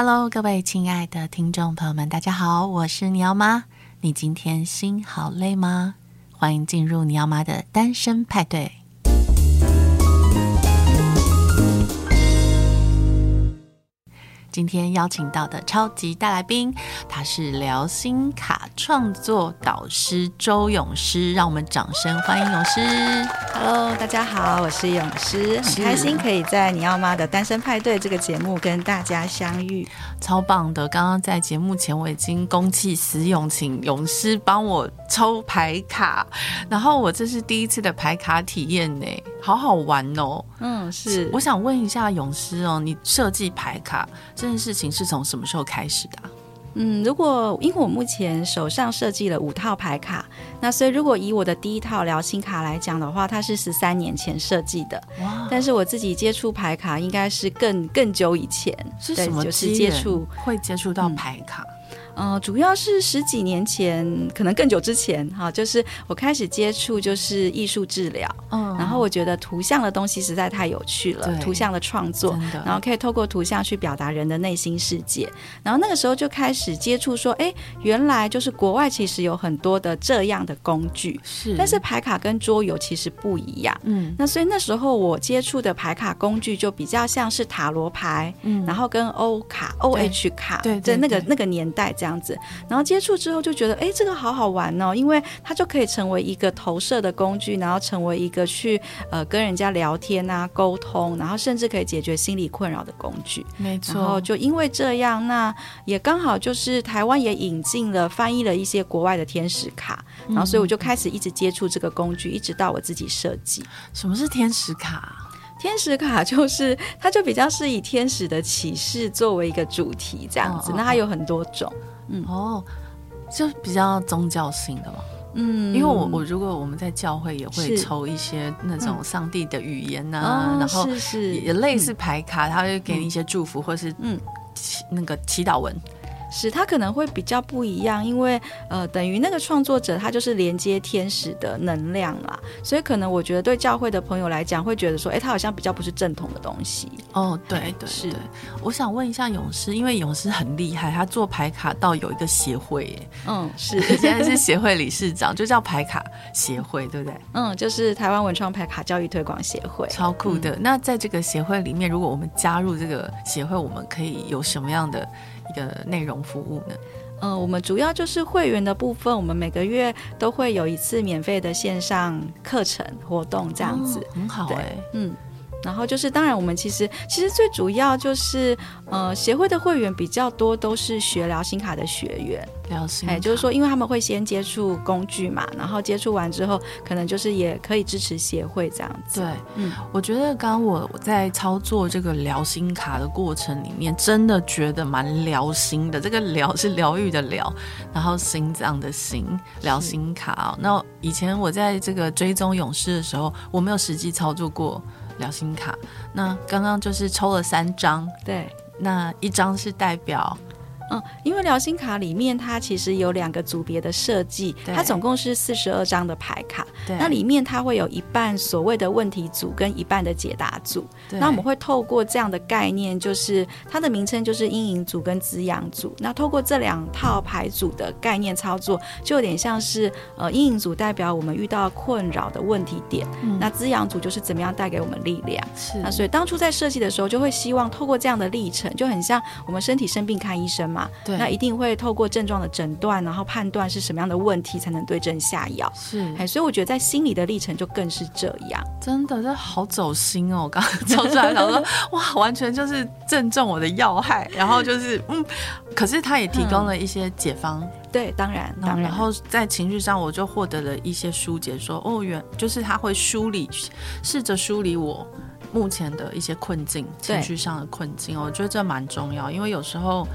Hello，各位亲爱的听众朋友们，大家好，我是你要妈。你今天心好累吗？欢迎进入你要妈的单身派对。今天邀请到的超级大来宾，他是辽心卡创作导师周咏诗，让我们掌声欢迎咏诗。Hello，大家好，我是咏诗，很开心可以在你要妈的单身派对这个节目跟大家相遇，超棒的。刚刚在节目前我已经公器私用，请勇师帮我抽牌卡，然后我这是第一次的牌卡体验呢，好好玩哦。嗯，是。我想问一下勇师哦，你设计牌卡这件事情是从什么时候开始的啊？嗯，如果因为我目前手上设计了五套牌卡，那所以如果以我的第一套疗心卡来讲的话，它是十三年前设计的。哇！但是我自己接触牌卡应该是更更久以前，是什么就是接触会接触到牌卡？嗯呃，主要是十几年前，可能更久之前，哈，就是我开始接触就是艺术治疗，嗯，然后我觉得图像的东西实在太有趣了，图像的创作，然后可以透过图像去表达人的内心世界，然后那个时候就开始接触说，哎，原来就是国外其实有很多的这样的工具，是，但是牌卡跟桌游其实不一样，嗯，那所以那时候我接触的牌卡工具就比较像是塔罗牌，嗯，然后跟欧卡、OH 卡，对，在那个那个年代这样。这样子，然后接触之后就觉得，哎，这个好好玩哦，因为它就可以成为一个投射的工具，然后成为一个去呃跟人家聊天啊、沟通，然后甚至可以解决心理困扰的工具。没错，然后就因为这样，那也刚好就是台湾也引进了翻译了一些国外的天使卡，然后所以我就开始一直接触这个工具，一直到我自己设计。什么是天使卡？天使卡就是，它就比较是以天使的启示作为一个主题这样子，哦、那它有很多种。嗯。哦，就比较宗教性的嘛。嗯，因为我我如果我们在教会也会抽一些那种上帝的语言呐、啊，嗯、然后也类似牌卡，他、嗯、会给你一些祝福，或是嗯。那个祈祷文。是，他可能会比较不一样，因为呃，等于那个创作者他就是连接天使的能量啦，所以可能我觉得对教会的朋友来讲，会觉得说，哎，他好像比较不是正统的东西。哦，对对是。我想问一下勇士，因为勇士很厉害，他做牌卡到有一个协会耶，嗯，是，现在是协会理事长，就叫牌卡协会，对不对？嗯，就是台湾文创牌卡教育推广协会，超酷的。嗯、那在这个协会里面，如果我们加入这个协会，我们可以有什么样的？一个内容服务呢？嗯、呃，我们主要就是会员的部分，我们每个月都会有一次免费的线上课程活动，这样子、哦、很好哎，嗯。然后就是，当然我们其实其实最主要就是，呃，协会的会员比较多，都是学疗心卡的学员。疗心卡，哎，就是说，因为他们会先接触工具嘛，然后接触完之后，可能就是也可以支持协会这样子。对，嗯，我觉得刚刚我在操作这个疗心卡的过程里面，真的觉得蛮疗心的。这个疗是疗愈的疗，然后心脏的心，疗心卡哦。那以前我在这个追踪勇士的时候，我没有实际操作过。疗心卡，那刚刚就是抽了三张，对，那一张是代表。嗯，因为疗心卡里面它其实有两个组别的设计，它总共是四十二张的牌卡，对那里面它会有一半所谓的问题组跟一半的解答组。对那我们会透过这样的概念，就是它的名称就是阴影组跟滋养组。那透过这两套牌组的概念操作，就有点像是呃，阴影组代表我们遇到困扰的问题点，嗯、那滋养组就是怎么样带给我们力量。是，那所以当初在设计的时候，就会希望透过这样的历程，就很像我们身体生病看医生嘛。对，那一定会透过症状的诊断，然后判断是什么样的问题，才能对症下药。是，哎，所以我觉得在心理的历程就更是这样。真的，这好走心哦！我刚刚抽出来，想说，哇，完全就是正中我的要害。然后就是，嗯，可是他也提供了一些解方。嗯、对，当然，当然。然后在情绪上，我就获得了一些疏解说，说哦，原就是他会梳理，试着梳理我目前的一些困境，情绪上的困境。对我觉得这蛮重要，因为有时候。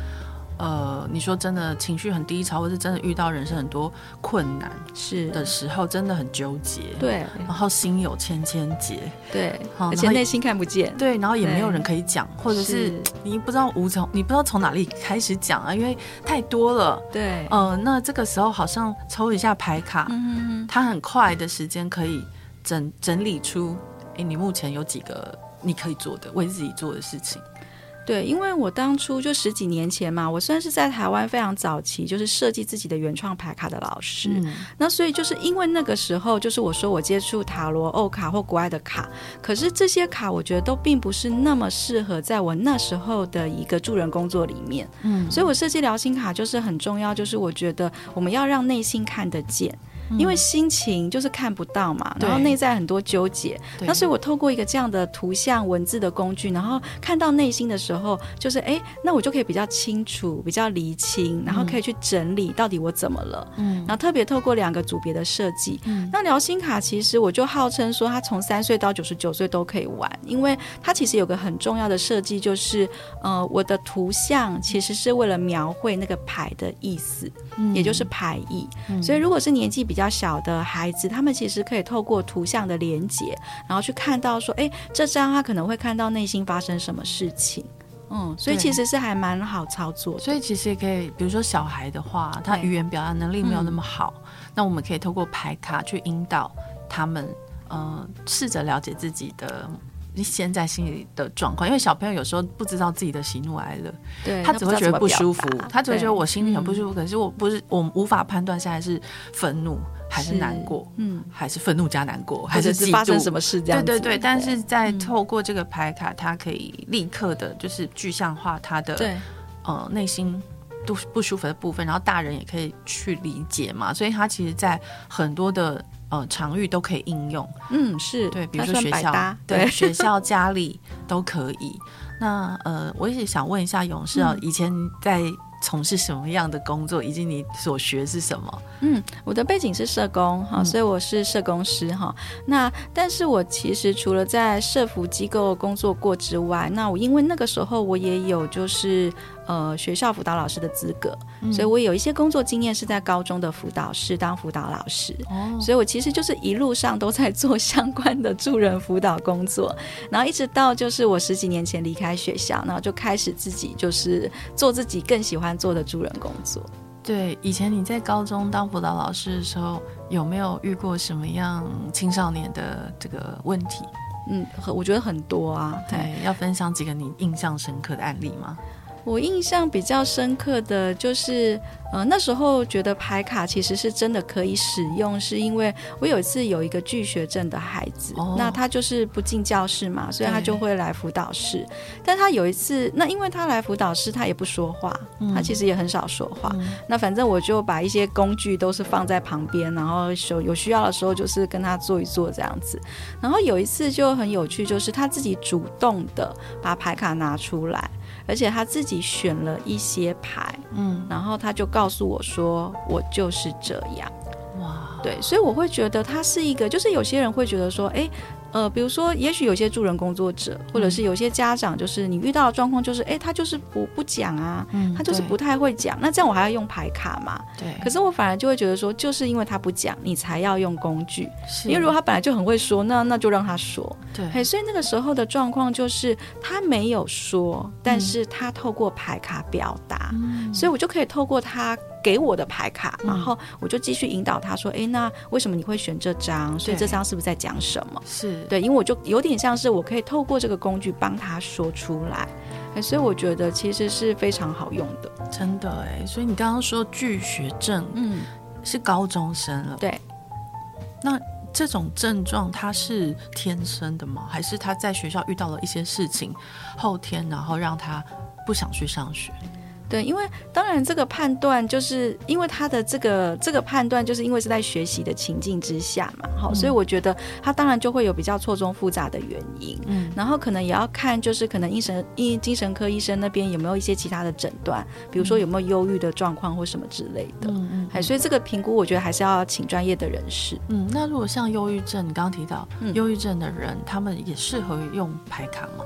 呃，你说真的，情绪很低潮，或是真的遇到人生很多困难是的时候，真的很纠结。对，然后心有千千结。对，而且内心看不见。对，然后也没有人可以讲，或者是你不知道无从，你不知道从哪里开始讲啊，因为太多了。对，呃，那这个时候好像抽一下牌卡，嗯，它很快的时间可以整整理出，哎，你目前有几个你可以做的，为自己做的事情。对，因为我当初就十几年前嘛，我算是在台湾非常早期，就是设计自己的原创牌卡的老师。嗯、那所以就是因为那个时候，就是我说我接触塔罗、欧卡或国外的卡，可是这些卡我觉得都并不是那么适合在我那时候的一个助人工作里面。嗯，所以我设计疗心卡就是很重要，就是我觉得我们要让内心看得见。因为心情就是看不到嘛，然后内在很多纠结，那所以我透过一个这样的图像文字的工具，然后看到内心的时候，就是哎，那我就可以比较清楚、比较厘清，然后可以去整理到底我怎么了。嗯，然后特别透过两个组别的设计，嗯，那聊心卡其实我就号称说它从三岁到九十九岁都可以玩，因为它其实有个很重要的设计，就是呃，我的图像其实是为了描绘那个牌的意思，嗯，也就是牌意，嗯，所以如果是年纪比较比较小的孩子，他们其实可以透过图像的连接，然后去看到说，哎，这张他可能会看到内心发生什么事情，嗯，所以其实是还蛮好操作。所以其实也可以，比如说小孩的话，他语言表达能力没有那么好，嗯，那我们可以透过排卡去引导他们，呃，试着了解自己的。你现在心里的状况，因为小朋友有时候不知道自己的喜怒哀乐，对，他只会觉得不舒服，他只会觉得我心里很不舒服，可是我不是，我无法判断现在是愤怒还是难过，嗯，还是愤怒加难过，还是发生什么事这样子，对对对。但是在透过这个牌卡，他可以立刻的，就是具象化他的呃内心都不舒服的部分，然后大人也可以去理解嘛，所以他其实，在很多的。呃，场域都可以应用，嗯，是对，比如说学校，对，对学校、家里都可以。那呃，我也想问一下勇士啊，以前在从事什么样的工作，以及你所学是什么？嗯，我的背景是社工哈，所以我是社工师哈。那但是我其实除了在社服机构工作过之外，那我因为那个时候我也有就是。呃，学校辅导老师的资格，嗯，所以我有一些工作经验是在高中的辅导室当辅导老师，哦，所以我其实就是一路上都在做相关的助人辅导工作，然后一直到就是我十几年前离开学校，然后就开始自己就是做自己更喜欢做的助人工作。对，以前你在高中当辅导老师的时候，有没有遇过什么样青少年的这个问题？嗯，我觉得很多啊。对，要分享几个你印象深刻的案例吗？我印象比较深刻的就是，呃，那时候觉得牌卡其实是真的可以使用，是因为我有一次有一个拒学症的孩子，哦、那他就是不进教室嘛，所以他就会来辅导室。但他有一次，那因为他来辅导室，他也不说话，他其实也很少说话。嗯、那反正我就把一些工具都是放在旁边，然后有有需要的时候就是跟他做一做这样子。然后有一次就很有趣，就是他自己主动的把牌卡拿出来。而且他自己选了一些牌，嗯，然后他就告诉我说：“我就是这样。”哇，对，所以我会觉得他是一个，就是有些人会觉得说：“哎。”呃，比如说，也许有些助人工作者，或者是有些家长，就是你遇到的状况，就是，哎，他就是不不讲啊，嗯，他就是不太会讲。那这样我还要用牌卡嘛？对。可是我反而就会觉得说，就是因为他不讲，你才要用工具。是。因为如果他本来就很会说，那那就让他说。对。嘿，所以那个时候的状况就是他没有说，但是他透过牌卡表达，嗯，所以我就可以透过他。给我的牌卡，然后我就继续引导他说：“哎、嗯，那为什么你会选这张？所以这张是不是在讲什么？是对，因为我就有点像是我可以透过这个工具帮他说出来，所以我觉得其实是非常好用的，真的哎。所以你刚刚说拒学症，嗯，是高中生了，对。那这种症状他是天生的吗？还是他在学校遇到了一些事情，后天然后让他不想去上学？对，因为当然这个判断就是因为他的这个这个判断，就是因为是在学习的情境之下嘛，好，嗯，所以我觉得他当然就会有比较错综复杂的原因，嗯，然后可能也要看就是可能医生医精神科医生那边有没有一些其他的诊断，比如说有没有忧郁的状况或什么之类的，嗯嗯，哎，所以这个评估我觉得还是要请专业的人士，嗯，那如果像忧郁症，你刚刚提到忧郁症的人，他们也适合用排卡吗？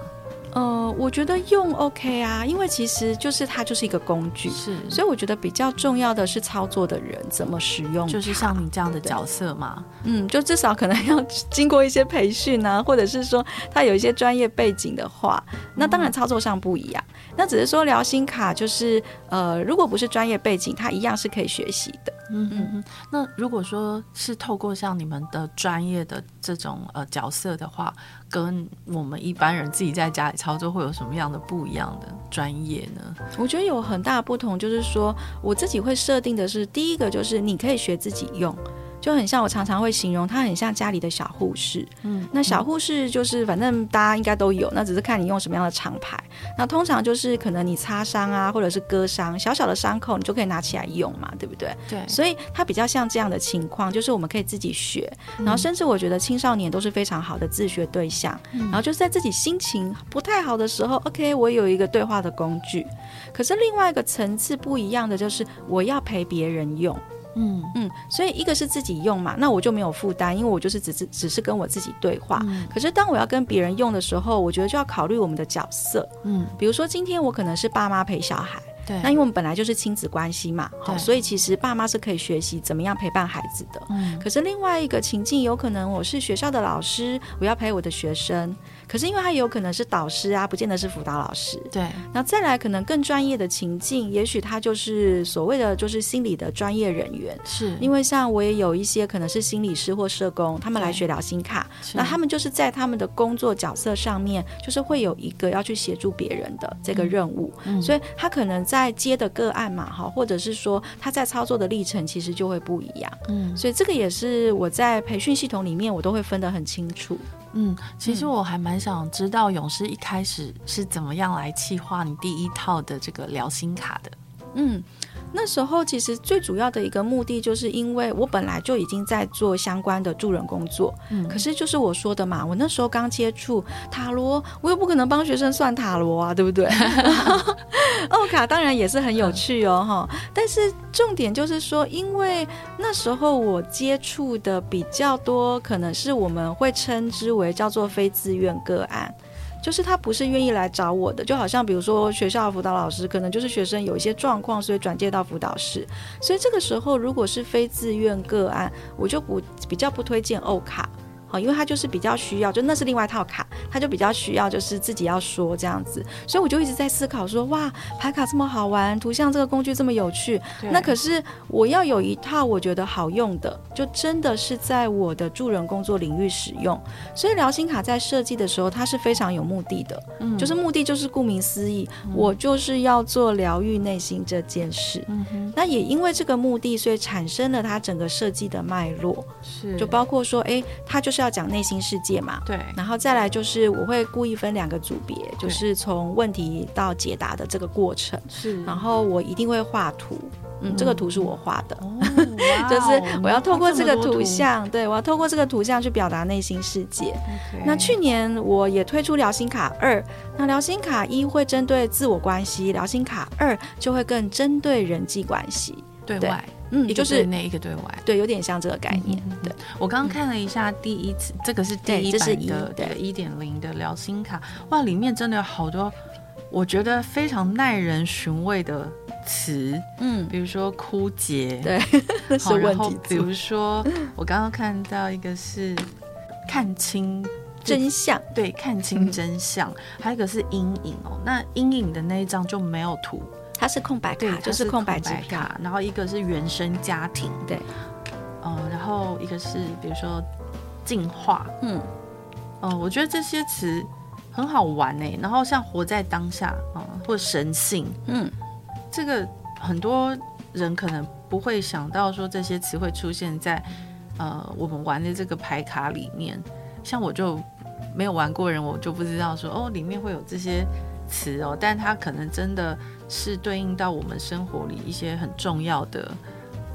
呃，我觉得用 OK 啊，因为其实就是它就是一个工具，是，所以我觉得比较重要的是操作的人怎么使用，就是像你这样的角色嘛，嗯，就至少可能要经过一些培训啊，或者是说他有一些专业背景的话，那当然操作上不一样，嗯、那只是说聊心卡就是呃，如果不是专业背景，他一样是可以学习的。嗯嗯嗯，那如果说是透过像你们的专业的这种呃角色的话，跟我们一般人自己在家里操作会有什么样的不一样的专业呢？我觉得有很大不同，就是说我自己会设定的是，第一个就是你可以学自己用。就很像我常常会形容，他很像家里的小护士。嗯，那小护士就是反正大家应该都有，那只是看你用什么样的厂牌。那通常就是可能你擦伤啊，或者是割伤，小小的伤口你就可以拿起来用嘛，对不对？对。所以它比较像这样的情况，就是我们可以自己学，然后甚至我觉得青少年都是非常好的自学对象。嗯。然后就是在自己心情不太好的时候，OK，我有一个对话的工具。可是另外一个层次不一样的就是我要陪别人用。嗯嗯，所以一个是自己用嘛，那我就没有负担，因为我就是只是只是跟我自己对话。嗯。可是当我要跟别人用的时候，我觉得就要考虑我们的角色。嗯，比如说今天我可能是爸妈陪小孩。对，那因为我们本来就是亲子关系嘛，好，所以其实爸妈是可以学习怎么样陪伴孩子的。嗯，可是另外一个情境，有可能我是学校的老师，我要陪我的学生，可是因为他有可能是导师啊，不见得是辅导老师。对，那再来可能更专业的情境，也许他就是所谓的就是心理的专业人员。是，因为像我也有一些可能是心理师或社工，他们来学疗心卡，那他们就是在他们的工作角色上面，就是会有一个要去协助别人的这个任务，嗯，所以他可能在。在接的个案嘛，哈，或者是说他在操作的历程，其实就会不一样。嗯，所以这个也是我在培训系统里面，我都会分得很清楚。嗯，其实我还蛮想知道勇士一开始是怎么样来企划你第一套的这个聊心卡的。嗯。那时候其实最主要的一个目的，就是因为我本来就已经在做相关的助人工作，嗯，可是就是我说的嘛，我那时候刚接触塔罗，我又不可能帮学生算塔罗啊，对不对？奥卡当然也是很有趣哦，哈，但是重点就是说，因为那时候我接触的比较多，可能是我们会称之为叫做非自愿个案。就是他不是愿意来找我的，就好像比如说学校的辅导老师，可能就是学生有一些状况，所以转介到辅导室。所以这个时候，如果是非自愿个案，我就不比较不推荐欧卡。好，因为他就是比较需要，就那是另外一套卡，他就比较需要，就是自己要说这样子，所以我就一直在思考说，哇，牌卡这么好玩，图像这个工具这么有趣，那可是我要有一套我觉得好用的，就真的是在我的助人工作领域使用。所以疗心卡在设计的时候，它是非常有目的的，嗯，就是目的就是顾名思义，嗯，我就是要做疗愈内心这件事。嗯哼，那也因为这个目的，所以产生了它整个设计的脉络，是，就包括说，哎，它就是。是要讲内心世界嘛？对，然后再来就是我会故意分两个组别，就是从问题到解答的这个过程。是，然后我一定会画图，嗯，这个图是我画的，哦、就是我要透过这个图像，对，我要透过这个图像去表达内心世界。那去年我也推出疗心卡二，那疗心卡一会针对自我关系，疗心卡二就会更针对人际关系，对外。嗯，也就是那一个对外，对，有点像这个概念。嗯、对，我刚刚看了一下第一次，嗯、这个是第一版的，对，一点零的聊心卡，哇，里面真的有好多我觉得非常耐人寻味的词，嗯，比如说枯竭，对，好，然后比如说我刚刚看到一个是看清真相，对，看清真相，嗯、还有一个是阴影哦，那阴影的那一张就没有图。它是空白卡，就是空白机卡。然后一个是原生家庭，对，哦、呃，然后一个是比如说进化，嗯，哦、呃，我觉得这些词很好玩呢。然后像活在当下啊、呃，或神性，嗯，这个很多人可能不会想到说这些词会出现在呃我们玩的这个牌卡里面。像我就没有玩过人，我就不知道说哦里面会有这些词哦，但它可能真的。是对应到我们生活里一些很重要的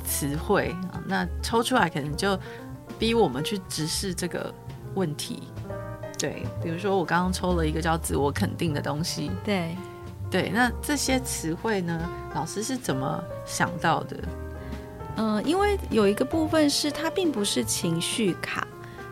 词汇啊，那抽出来可能就逼我们去直视这个问题。对，比如说我刚刚抽了一个叫自我肯定的东西。对，对，那这些词汇呢，老师是怎么想到的？嗯、呃，因为有一个部分是它并不是情绪卡。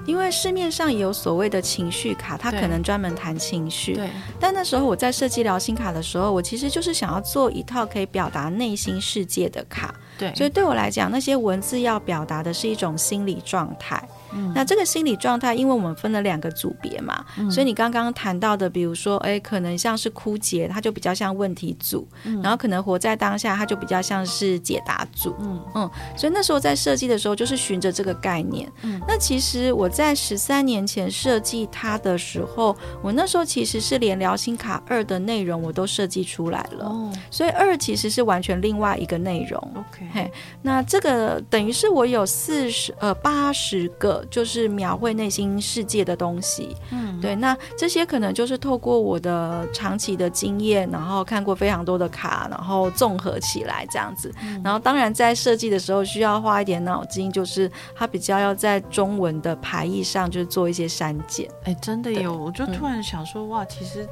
因为市面上也有所谓的情绪卡，它可能专门谈情绪。对。但那时候我在设计疗心卡的时候，我其实就是想要做一套可以表达内心世界的卡。对。所以对我来讲，那些文字要表达的是一种心理状态。嗯、那这个心理状态，因为我们分了两个组别嘛，嗯、所以你刚刚谈到的，比如说，哎，可能像是枯竭，它就比较像问题组；嗯、然后可能活在当下，它就比较像是解答组。嗯嗯，所以那时候在设计的时候，就是循着这个概念。嗯，那其实我在十三年前设计它的时候，我那时候其实是连聊心卡二的内容我都设计出来了。哦，所以二其实是完全另外一个内容。OK，嘿，那这个等于是我有四十呃八十个，就是描绘内心世界的东西。嗯，对，那这些可能就是透过我的长期的经验，然后看过非常多的卡，然后综合起来这样子。嗯，然后当然在设计的时候需要花一点脑筋，就是它比较要在中文的排译上，就是做一些删减。哎，真的有，我就突然想说，嗯，哇，其实。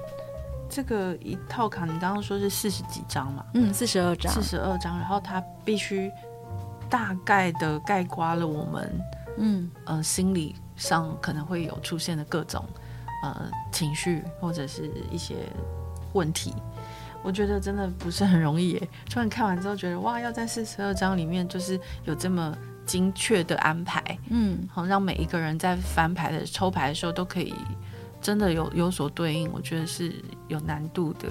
这个一套卡，你刚刚说是四十几张嘛？嗯，四十二张，四十二张。然后它必须大概的概括了我们，嗯呃，心理上可能会有出现的各种呃情绪或者是一些问题。我觉得真的不是很容易耶。突然看完之后觉得，哇，要在四十二张里面就是有这么精确的安排，嗯，好让每一个人在翻牌的抽牌的时候都可以。真的有有所对应，我觉得是有难度的。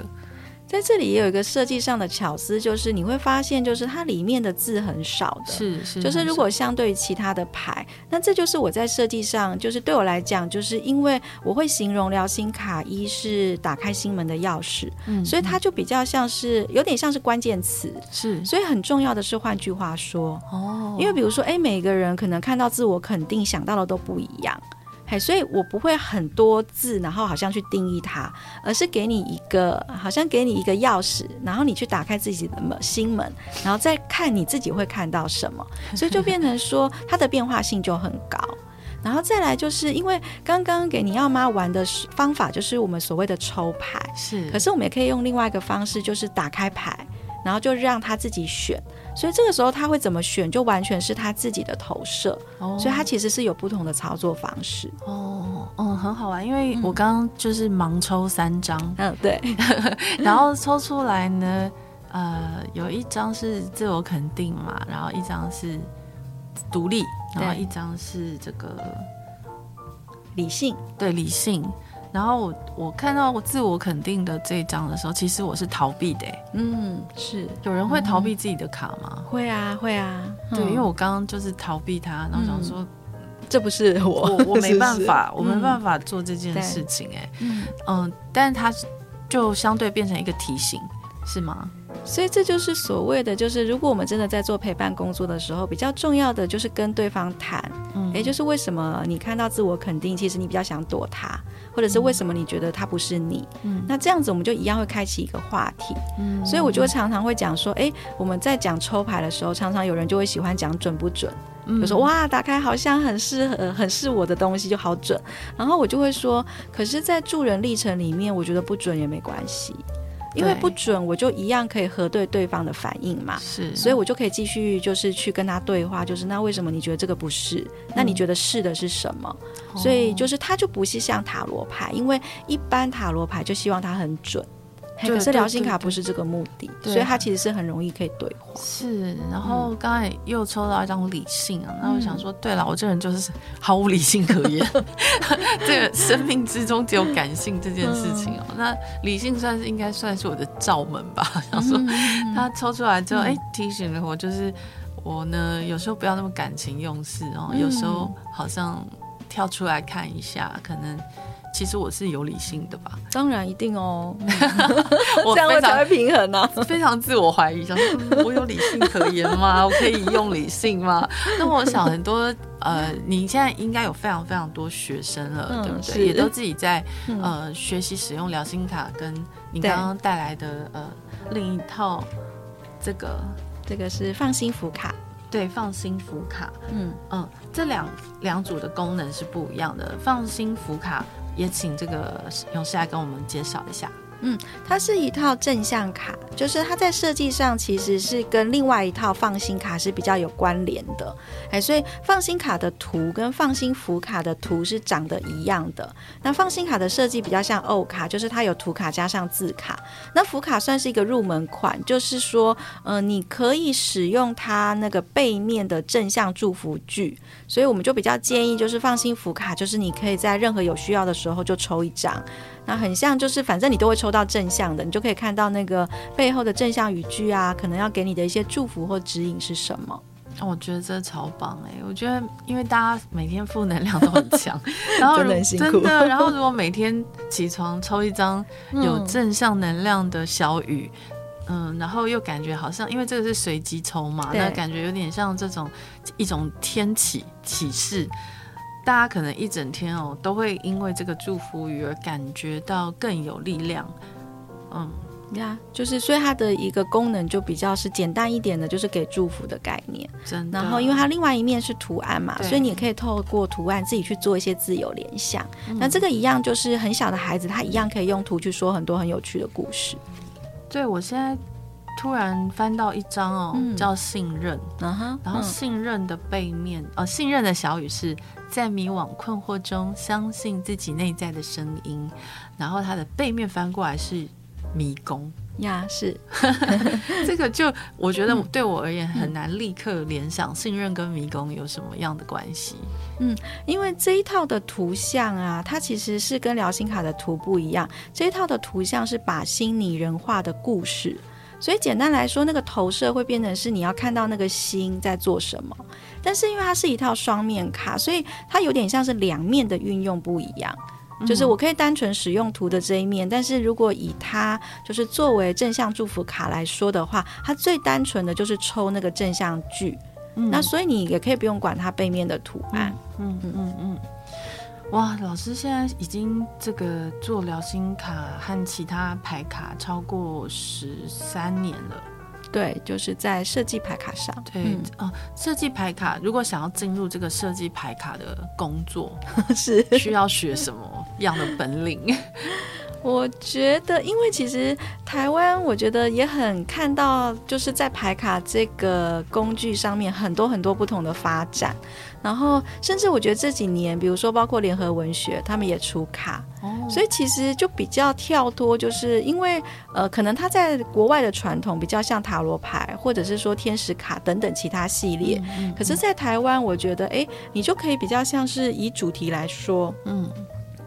在这里也有一个设计上的巧思，就是你会发现，就是它里面的字很少的，是是，就是如果相对于其他的牌，那这就是我在设计上，就是对我来讲，就是因为我会形容疗心卡一是打开心门的钥匙，嗯，所以它就比较像是有点像是关键词，是，所以很重要的是，换句话说，哦，因为比如说，哎，每个人可能看到自我肯定想到的都不一样。嘿，所以我不会很多字，然后好像去定义它，而是给你一个，好像给你一个钥匙，然后你去打开自己的门心门，然后再看你自己会看到什么，所以就变成说它的变化性就很高。然后再来就是因为刚刚给你要妈玩的方法就是我们所谓的抽牌，是，可是我们也可以用另外一个方式，就是打开牌，然后就让他自己选。所以这个时候他会怎么选，就完全是他自己的投射。哦，所以他其实是有不同的操作方式。哦，嗯，很好玩，因为我刚刚就是盲抽三张，嗯，对，然后抽出来呢，呃，有一张是自我肯定嘛，然后一张是独立，然后一张是这个理性，对，理性。然后我我看到我自我肯定的这一张的时候，其实我是逃避的。嗯，是。有人会逃避自己的卡吗？嗯、会啊，会啊。对，因为我刚刚就是逃避他，然后想说，嗯、这不是我，我我没办法，是？是我没办法做这件事情。哎，嗯。嗯，但是他就相对变成一个提醒，是吗？所以这就是所谓的，就是如果我们真的在做陪伴工作的时候，比较重要的就是跟对方谈，嗯，也就是为什么你看到自我肯定，其实你比较想躲他，或者是为什么你觉得他不是你，嗯，那这样子我们就一样会开启一个话题，嗯，所以我就会常常会讲说，哎，我们在讲抽牌的时候，常常有人就会喜欢讲准不准，嗯，就说哇，打开好像很适合，很是我的东西就好准，然后我就会说，可是，在助人历程里面，我觉得不准也没关系。因为不准，我就一样可以核对对方的反应嘛。是，所以我就可以继续就是去跟他对话，就是那为什么你觉得这个不是？那你觉得是的是什么？嗯、所以就是它就不是像塔罗牌，因为一般塔罗牌就希望它很准。可是聊心卡不是这个目的，所以它其实是很容易可以对话。是，然后刚才又抽到一张理性啊，那我想说，对了，我这人就是毫无理性可言，这个生命之中只有感性这件事情哦。那理性算是应该算是我的罩门吧。想说他抽出来之后，哎，提醒了我，就是我呢有时候不要那么感情用事哦，有时候好像跳出来看一下，可能。其实我是有理性的吧？当然一定哦，我这样我才会平衡呢、啊。非常自我怀疑，想说我有理性可言吗？我可以用理性吗？那我想很多呃，你现在应该有非常非常多学生了，嗯、对不对？也都自己在呃学习使用疗心卡，跟你刚刚带来的呃另一套这个这个是放心福卡。对，放心福卡，嗯嗯，这两两组的功能是不一样的。放心福卡也请这个勇士来跟我们介绍一下。嗯，它是一套正向卡，就是它在设计上其实是跟另外一套放心卡是比较有关联的，哎，所以放心卡的图跟放心福卡的图是长得一样的。那放心卡的设计比较像欧卡，就是它有图卡加上字卡。那福卡算是一个入门款，就是说，呃，你可以使用它那个背面的正向祝福句，所以我们就比较建议，就是放心福卡，就是你可以在任何有需要的时候就抽一张。那很像，就是反正你都会抽到正向的，你就可以看到那个背后的正向语句啊，可能要给你的一些祝福或指引是什么。我觉得这超棒哎！我觉得因为大家每天负能量都很强，然后真的然后如果每天起床抽一张有正向能量的小雨，嗯，嗯，然后又感觉好像因为这个是随机抽嘛，那感觉有点像这种一种天启启示。大家可能一整天哦，都会因为这个祝福语而感觉到更有力量。嗯，呀，就是所以它的一个功能就比较是简单一点的，就是给祝福的概念。真的。然后，因为它另外一面是图案嘛，所以你也可以透过图案自己去做一些自由联想。嗯。那这个一样，就是很小的孩子，他一样可以用图去说很多很有趣的故事。对，我现在。突然翻到一张哦，嗯、叫信任，嗯，然后信任的背面，呃，信任的小语是在迷惘困惑中相信自己内在的声音，然后它的背面翻过来是迷宫。呀，是。这个就我觉得对我而言很难立刻联想信任跟迷宫有什么样的关系，嗯，因为这一套的图像啊，它其实是跟疗心卡的图不一样，这一套的图像是把心拟人化的故事。所以简单来说，那个投射会变成是你要看到那个心在做什么。但是因为它是一套双面卡，所以它有点像是两面的运用不一样。就是我可以单纯使用图的这一面，但是如果以它就是作为正向祝福卡来说的话，它最单纯的就是抽那个正向句。那所以你也可以不用管它背面的图案。嗯嗯嗯嗯。哇，老师现在已经这个做疗心卡和其他牌卡超过十三年了。对，就是在设计牌卡上。对，嗯、哦，设计牌卡如果想要进入这个设计牌卡的工作，是需要学什么样的本领？我觉得，因为其实台湾，我觉得也很看到，就是在排卡这个工具上面，很多很多不同的发展。然后，甚至我觉得这几年，比如说包括联合文学，他们也出卡，哦，所以其实就比较跳脱，就是因为呃，可能他在国外的传统比较像塔罗牌，或者是说天使卡等等其他系列。嗯嗯嗯，可是，在台湾，我觉得，哎，你就可以比较像是以主题来说，嗯。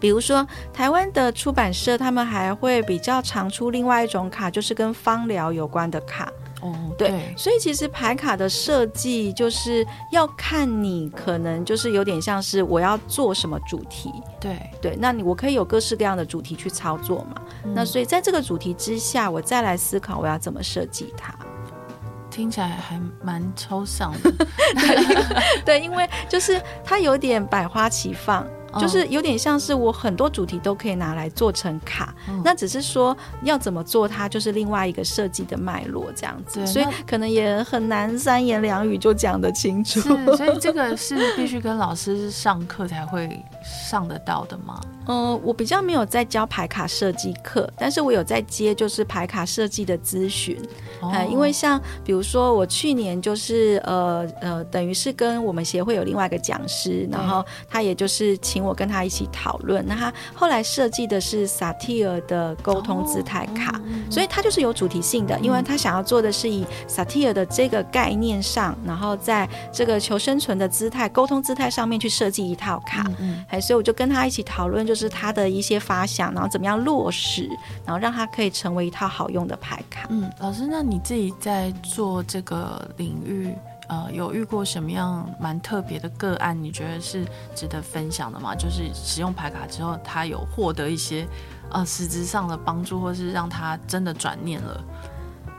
比如说，台湾的出版社他们还会比较常出另外一种卡，就是跟芳疗有关的卡。哦，对，所以其实牌卡的设计就是要看你可能就是有点像是我要做什么主题。对对，那你我可以有各式各样的主题去操作嘛。嗯。那所以在这个主题之下，我再来思考我要怎么设计它。听起来还蛮抽象的。对，因为就是它有点百花齐放。就是有点像是我很多主题都可以拿来做成卡，嗯、那只是说要怎么做它，就是另外一个设计的脉络这样子，所以可能也很难三言两语就讲得清楚。所以这个是必须跟老师上课才会上得到的吗？嗯、呃，我比较没有在教牌卡设计课，但是我有在接就是牌卡设计的咨询。哦、呃，因为像比如说我去年就是呃呃，等于是跟我们协会有另外一个讲师，然后他也就是请我跟他一起讨论。那他后来设计的是萨提尔的沟通姿态卡，所以他就是有主题性的，因为他想要做的是以萨提尔的这个概念上，然后在这个求生存的姿态、沟通姿态上面去设计一套卡。嗯，所以我就跟他一起讨论，就是。是他的一些发想，然后怎么样落实，然后让他可以成为一套好用的牌卡。嗯，老师，那你自己在做这个领域，呃，有遇过什么样蛮特别的个案？你觉得是值得分享的吗？就是使用牌卡之后，他有获得一些呃实质上的帮助，或是让他真的转念了？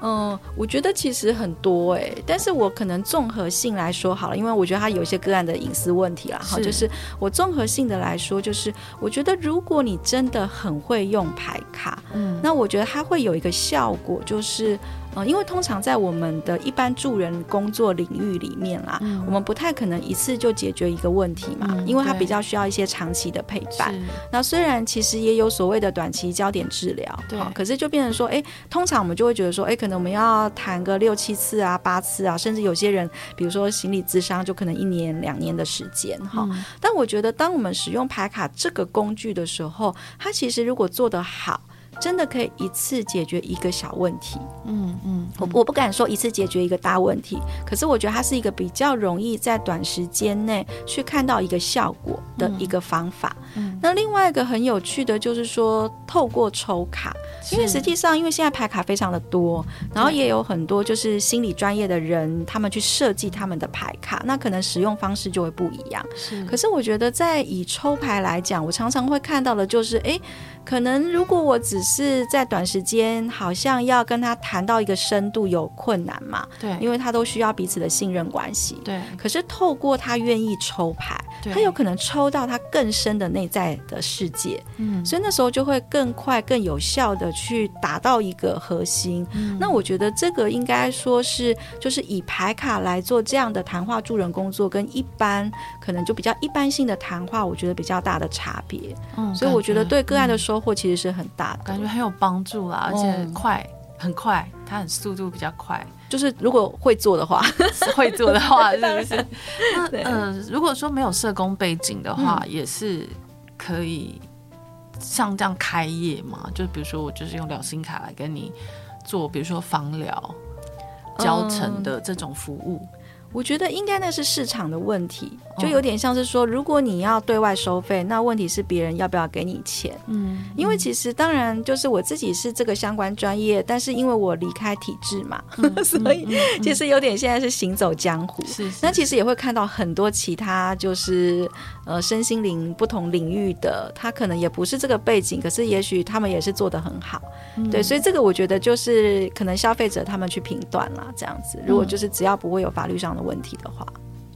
嗯，我觉得其实很多哎，但是我可能综合性来说好了，因为我觉得他有一些个案的隐私问题啦，哈，就是我综合性的来说，就是我觉得如果你真的很会用牌卡，嗯，那我觉得它会有一个效果，就是呃，因为通常在我们的一般助人工作领域里面啦，嗯、我们不太可能一次就解决一个问题嘛，嗯、因为它比较需要一些长期的陪伴。那虽然其实也有所谓的短期焦点治疗，对，可是就变成说，哎，通常我们就会觉得说，哎，可能我们要谈个六七次啊、八次啊，甚至有些人，比如说心理咨商，就可能一年两年的时间哈。嗯、但我觉得，当我们使用牌卡这个工具的时候，它其实如果做得好。真的可以一次解决一个小问题，嗯嗯，我我不敢说一次解决一个大问题，可是我觉得它是一个比较容易在短时间内去看到一个效果的一个方法。嗯，那另外一个很有趣的就是说，透过抽卡，因为实际上因为现在牌卡非常的多，然后也有很多就是心理专业的人，他们去设计他们的牌卡，那可能使用方式就会不一样。是，可是我觉得在以抽牌来讲，我常常会看到的就是，哎。可能如果我只是在短时间，好像要跟他谈到一个深度有困难嘛？对，因为他都需要彼此的信任关系。对，可是透过他愿意抽牌，他有可能抽到他更深的内在的世界。嗯，所以那时候就会更快、更有效的去达到一个核心。嗯，那我觉得这个应该说是，就是以牌卡来做这样的谈话助人工作，跟一般可能就比较一般性的谈话，我觉得比较大的差别。嗯，所以我觉得对个案的说。收获其实是很大的，感觉很有帮助啦，而且快，很快，它很速度比较快。就是如果会做的话，会做的话 是不是？那嗯、呃，如果说没有社工背景的话，嗯、也是可以像这样开业嘛？就比如说我就是用疗心卡来跟你做，比如说房疗教程的这种服务。嗯我觉得应该那是市场的问题，就有点像是说，如果你要对外收费，那问题是别人要不要给你钱？嗯，因为其实当然就是我自己是这个相关专业，但是因为我离开体制嘛，嗯、所以其实有点现在是行走江湖。是，那其实也会看到很多其他就是呃身心灵不同领域的，他可能也不是这个背景，可是也许他们也是做得很好。嗯、对，所以这个我觉得就是可能消费者他们去评断啦，这样子。如果就是只要不会有法律上的。问题的话，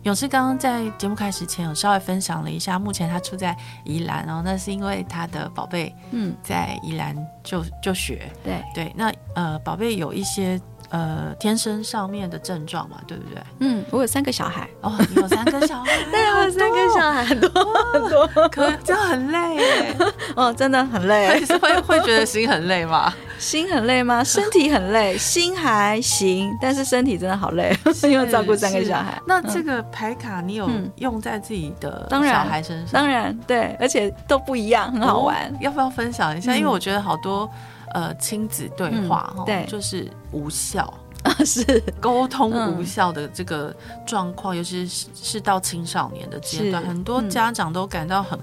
勇士刚刚在节目开始前有稍微分享了一下，目前他住在宜兰，然后那是因为他的宝贝嗯。在宜兰就就学，对。对，那呃宝贝有一些。呃，天生上面的症状嘛，对不对？嗯，我有三个小孩哦，你有三个小孩，对，我有三个小孩，很多很多，可这样很累耶，哦，真的很累，会会觉得心很累吗？心很累吗？身体很累，心还行，但是身体真的好累，因为照顾三个小孩。那这个牌卡你有用在自己的小孩身上？当然，对，而且都不一样，很好玩。要不要分享一下？因为我觉得好多。呃，亲子对话，嗯、对，就是无效，是。沟通无效的这个状况，嗯、尤其是是到青少年的阶段，很多家长都感到很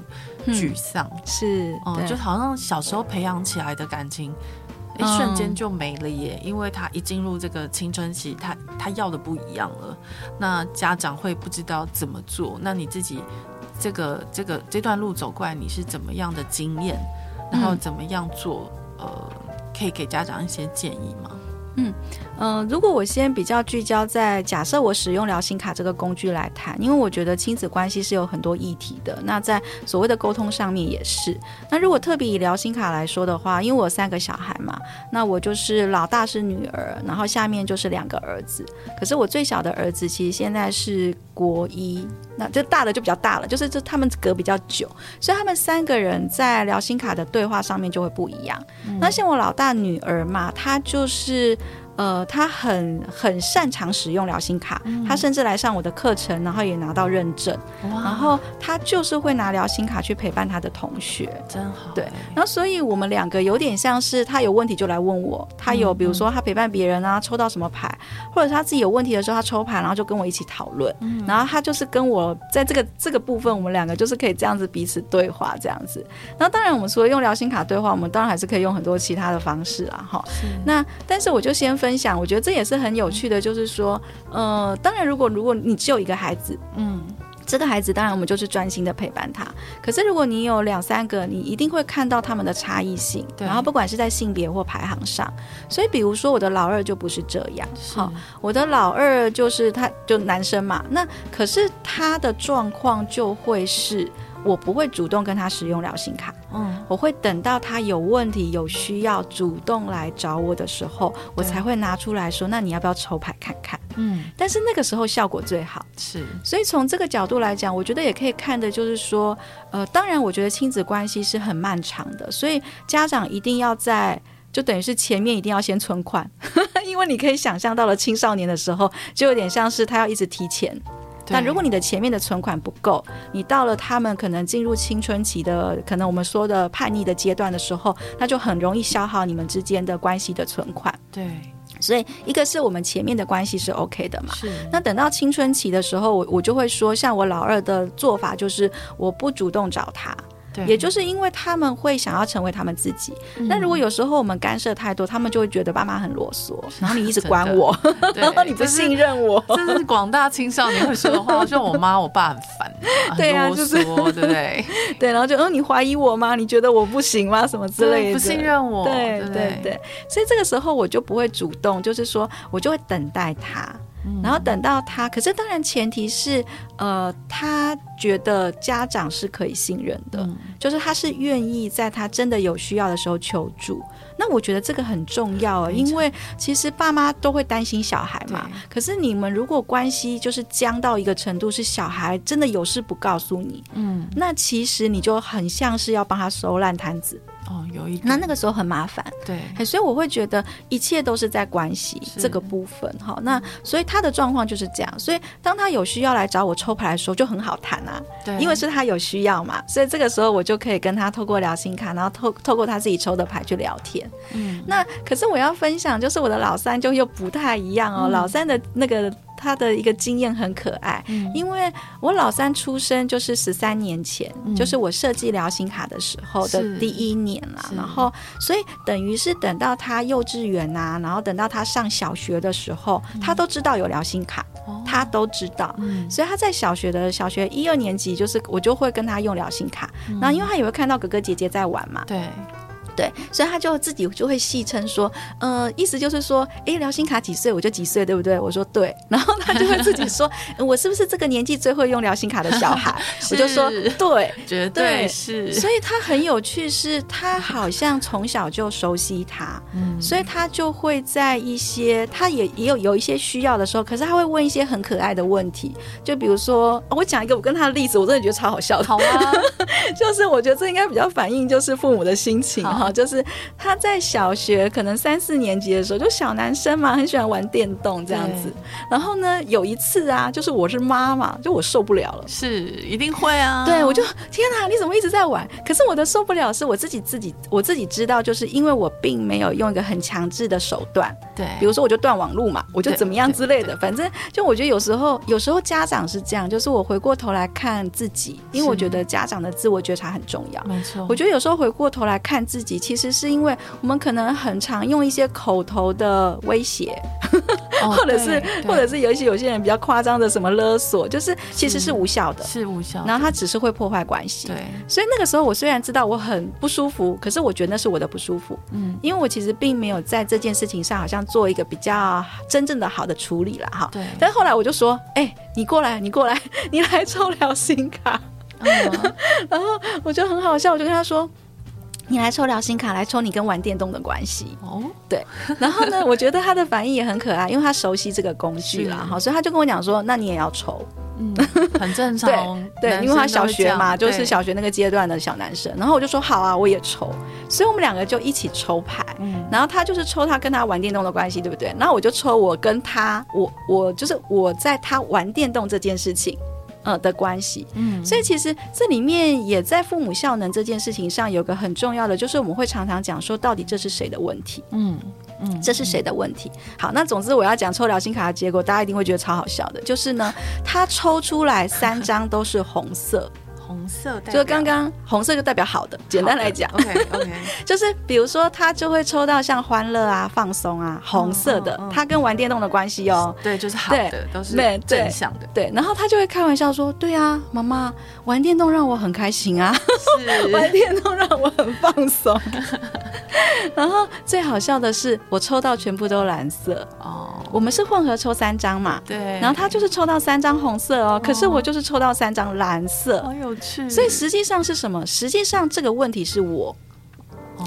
沮丧，嗯、是，嗯，对。就好像小时候培养起来的感情，一瞬间就没了耶，嗯、因为他一进入这个青春期，他他要的不一样了，那家长会不知道怎么做，那你自己这个这个这段路走过来，你是怎么样的经验，然后怎么样做？嗯、呃。可以给家长一些建议吗？嗯嗯、如果我先比较聚焦在假设我使用聊心卡这个工具来谈，因为我觉得亲子关系是有很多议题的。那在所谓的沟通上面也是。那如果特别以聊心卡来说的话，因为我三个小孩嘛，那我就是老大是女儿，然后下面就是两个儿子。可是我最小的儿子其实现在是国一，那就大的就比较大了，就是这他们隔比较久，所以他们三个人在聊心卡的对话上面就会不一样。嗯、那像我老大女儿嘛，她就是。呃，他很很擅长使用疗心卡，嗯、他甚至来上我的课程，然后也拿到认证。哇然后他就是会拿疗心卡去陪伴他的同学，真好。对，然后所以我们两个有点像是他有问题就来问我，他有比如说他陪伴别人啊，抽到什么牌，或者他自己有问题的时候，他抽牌，然后就跟我一起讨论。嗯、然后他就是跟我在这个这个部分，我们两个就是可以这样子彼此对话这样子。然后当然我们除了用疗心卡对话，我们当然还是可以用很多其他的方式啊，哈。是那但是我就先。分享，我觉得这也是很有趣的，就是说，呃，当然，如果如果你只有一个孩子，嗯，这个孩子当然我们就是专心的陪伴他。可是如果你有两三个，你一定会看到他们的差异性，对然后不管是在性别或排行上。所以，比如说我的老二就不是这样，好、哦，我的老二就是他就男生嘛，那可是他的状况就会是。我不会主动跟他使用疗心卡，嗯，我会等到他有问题、有需要主动来找我的时候，我才会拿出来说，那你要不要抽牌看看？嗯，但是那个时候效果最好，是。所以从这个角度来讲，我觉得也可以看的就是说，呃，当然，我觉得亲子关系是很漫长的，所以家长一定要在，就等于是前面一定要先存款，因为你可以想象到了青少年的时候，就有点像是他要一直提钱。那如果你的前面的存款不够，你到了他们可能进入青春期的，可能我们说的叛逆的阶段的时候，那就很容易消耗你们之间的关系的存款。对，所以一个是我们前面的关系是 OK 的嘛。是。那等到青春期的时候，我我就会说，像我老二的做法就是，我不主动找他。对，也就是因为他们会想要成为他们自己。那、嗯、如果有时候我们干涉太多，他们就会觉得爸妈很啰嗦，然后你一直管我，然后你不信任我。这是广大青少年会说的话，就我妈我爸很烦，对、啊，就是对不对？对，然后就嗯，你怀疑我吗？你觉得我不行吗？什么之类的，不信任我。对对对，对，所以这个时候我就不会主动，就是说我就会等待他。然后等到他，可是当然前提是，呃，他觉得家长是可以信任的，嗯、就是他是愿意在他真的有需要的时候求助。那我觉得这个很重要啊，因为其实爸妈都会担心小孩嘛。可是你们如果关系就是僵到一个程度，是小孩真的有事不告诉你，嗯，那其实你就很像是要帮他收烂摊子。哦，有一点，那那个时候很麻烦，对，所以我会觉得一切都是在关系这个部分，哈，那所以他的状况就是这样，所以当他有需要来找我抽牌的时候，就很好谈啊，对，因为是他有需要嘛，所以这个时候我就可以跟他透过聊心卡，然后透透过他自己抽的牌去聊天，嗯，那可是我要分享，就是我的老三就又不太一样哦，嗯、老三的那个。他的一个经验很可爱，嗯，因为我老三出生就是十三年前，嗯，就是我设计疗心卡的时候的第一年啦，然后所以等于是等到他幼稚园啊，然后等到他上小学的时候，嗯，他都知道有疗心卡，哦，他都知道，嗯，所以他在小学的小学一二年级，就是我就会跟他用疗心卡，嗯，然后因为他也会看到哥哥姐姐在玩嘛，对。对，所以他就自己就会戏称说，呃，意思就是说，哎，聊心卡几岁我就几岁，对不对？我说对，然后他就会自己说，我是不是这个年纪最会用聊心卡的小孩？我就说对，绝对是。所以他很有趣，是他好像从小就熟悉他，嗯，所以他就会在一些他也也有有一些需要的时候，可是他会问一些很可爱的问题，就比如说，我讲一个我跟他的例子，我真的觉得超好笑的，好啊，就是我觉得这应该比较反映就是父母的心情。就是他在小学可能三四年级的时候，就小男生嘛，很喜欢玩电动这样子。然后呢，有一次啊，就是我是妈妈，就我受不了了，是一定会啊。对，我就天哪，你怎么一直在玩？可是我的受不了是我自己自己我自己知道，就是因为我并没有用一个很强制的手段。对，比如说我就断网路嘛，我就怎么样之类的。反正就我觉得有时候有时候家长是这样，就是我回过头来看自己，因为我觉得家长的自我觉察很重要。没错，我觉得有时候回过头来看自己。其实是因为我们可能很常用一些口头的威胁，哦、或者是或者是有一些有些人比较夸张的什么勒索，就是其实是无效的，是，是无效。然后他只是会破坏关系。对，所以那个时候我虽然知道我很不舒服，可是我觉得那是我的不舒服。嗯，因为我其实并没有在这件事情上好像做一个比较真正的好的处理了哈。对。但是后来我就说，哎、欸，你过来，你过来，你来抽疗心卡。嗯、然后我就很好笑，我就跟他说。你来抽聊心卡，来抽你跟玩电动的关系哦。对，然后呢，我觉得他的反应也很可爱，因为他熟悉这个工具啦，好，所以他就跟我讲说：“那你也要抽。”嗯，很正常。对对，因为他小学嘛，就是小学那个阶段的小男生。然后我就说：“好啊，我也抽。”所以我们两个就一起抽牌。嗯，然后他就是抽他跟他玩电动的关系，对不对？然后我就抽我跟他，我我就是我在他玩电动这件事情。呃的关系，嗯，所以其实这里面也在父母效能这件事情上有个很重要的，就是我们会常常讲说，到底这是谁的问题？嗯嗯，这是谁的问题？好，那总之我要讲抽疗心卡的结果，大家一定会觉得超好笑的，就是呢，他抽出来三张都是红色。红色，就刚刚红色就代表好的。简单来讲，OK OK，就是比如说他就会抽到像欢乐啊、放松啊，红色的，他跟玩电动的关系哦，对，就是好的，都是正向的，对。然后他就会开玩笑说：“对啊，妈妈玩电动让我很开心啊，玩电动让我很放松。” 然后最好笑的是，我抽到全部都蓝色哦。我们是混合抽三张嘛，对，然后他就是抽到三张红色哦，可是我就是抽到三张蓝色，好有趣。所以实际上是什么？实际上这个问题是我。